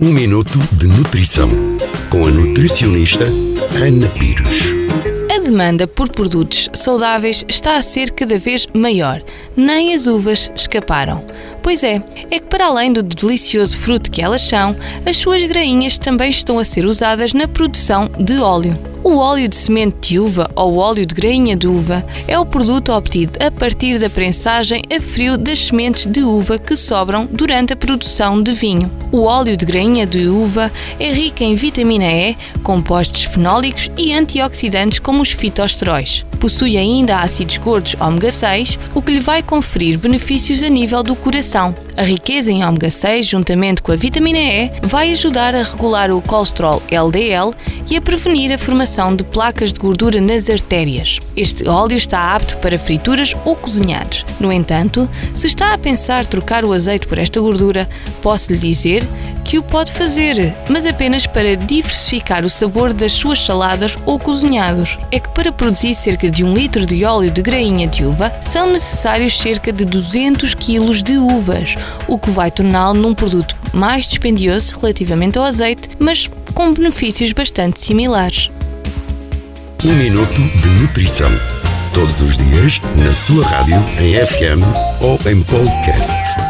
Um minuto de nutrição com a nutricionista Ana Pires. A demanda por produtos saudáveis está a ser cada vez maior. Nem as uvas escaparam. Pois é, é que para além do delicioso fruto que elas são, as suas grainhas também estão a ser usadas na produção de óleo. O óleo de semente de uva ou óleo de grainha de uva é o produto obtido a partir da prensagem a frio das sementes de uva que sobram durante a produção de vinho. O óleo de grainha de uva é rico em vitamina E, compostos fenólicos e antioxidantes como os fitosteróis. Possui ainda ácidos gordos ômega 6, o que lhe vai conferir benefícios a nível do coração. A riqueza em ômega 6, juntamente com a vitamina E, vai ajudar a regular o colesterol LDL e a prevenir a formação de placas de gordura nas artérias. Este óleo está apto para frituras ou cozinhados. No entanto, se está a pensar trocar o azeite por esta gordura, posso lhe dizer que o pode fazer, mas apenas para diversificar o sabor das suas saladas ou cozinhados. É que para produzir cerca de um litro de óleo de grainha de uva, são necessários cerca de 200 kg de uvas, o que vai torná-lo num produto mais dispendioso relativamente ao azeite, mas com benefícios bastante similares. Um minuto de nutrição. Todos os dias, na sua rádio, em FM ou em podcast.